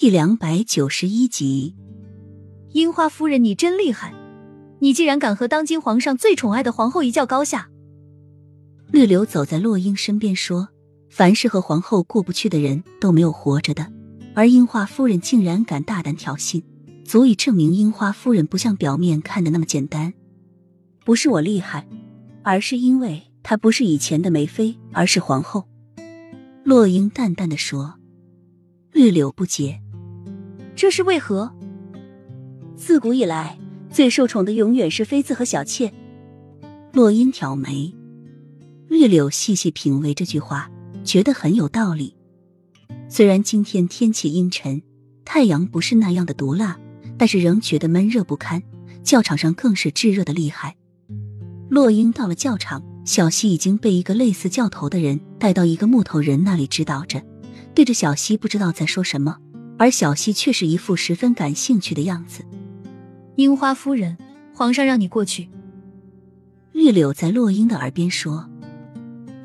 第两百九十一集，樱花夫人，你真厉害！你竟然敢和当今皇上最宠爱的皇后一较高下。绿柳走在洛英身边说：“凡是和皇后过不去的人都没有活着的，而樱花夫人竟然敢大胆挑衅，足以证明樱花夫人不像表面看的那么简单。不是我厉害，而是因为她不是以前的梅妃，而是皇后。”洛英淡淡的说。绿柳不解。这是为何？自古以来，最受宠的永远是妃子和小妾。洛英挑眉，绿柳细细品味这句话，觉得很有道理。虽然今天天气阴沉，太阳不是那样的毒辣，但是仍觉得闷热不堪。教场上更是炙热的厉害。洛英到了教场，小溪已经被一个类似教头的人带到一个木头人那里指导着，对着小溪不知道在说什么。而小溪却是一副十分感兴趣的样子。樱花夫人，皇上让你过去。绿柳在洛英的耳边说。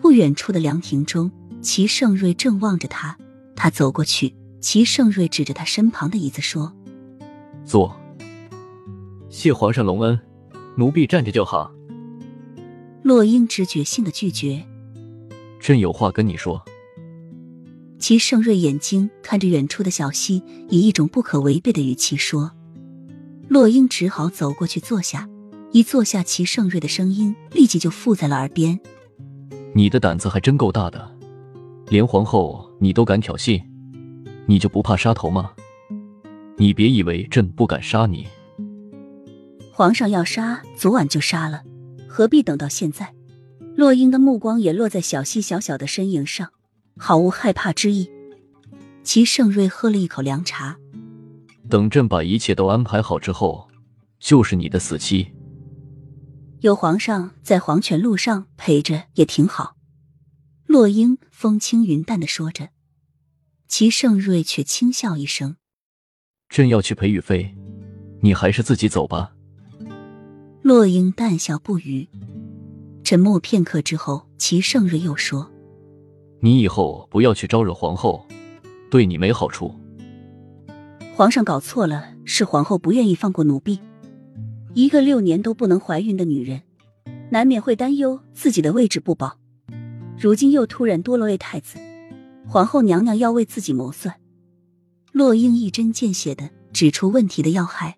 不远处的凉亭中，齐盛瑞正望着他。他走过去，齐盛瑞指着他身旁的椅子说：“坐。谢皇上隆恩，奴婢站着就好。”洛英直觉性的拒绝：“朕有话跟你说。”齐盛瑞眼睛看着远处的小溪，以一种不可违背的语气说：“洛英只好走过去坐下。一坐下，齐盛瑞的声音立即就附在了耳边：‘你的胆子还真够大的，连皇后你都敢挑衅，你就不怕杀头吗？你别以为朕不敢杀你。皇上要杀，昨晚就杀了，何必等到现在？’洛英的目光也落在小溪小小的身影上。”毫无害怕之意。齐盛瑞喝了一口凉茶，等朕把一切都安排好之后，就是你的死期。有皇上在黄泉路上陪着也挺好。洛英风轻云淡的说着，齐盛瑞却轻笑一声：“朕要去陪雨飞，你还是自己走吧。”洛英淡笑不语，沉默片刻之后，齐盛瑞又说。你以后不要去招惹皇后，对你没好处。皇上搞错了，是皇后不愿意放过奴婢。一个六年都不能怀孕的女人，难免会担忧自己的位置不保。如今又突然多了位太子，皇后娘娘要为自己谋算。洛英一针见血的指出问题的要害。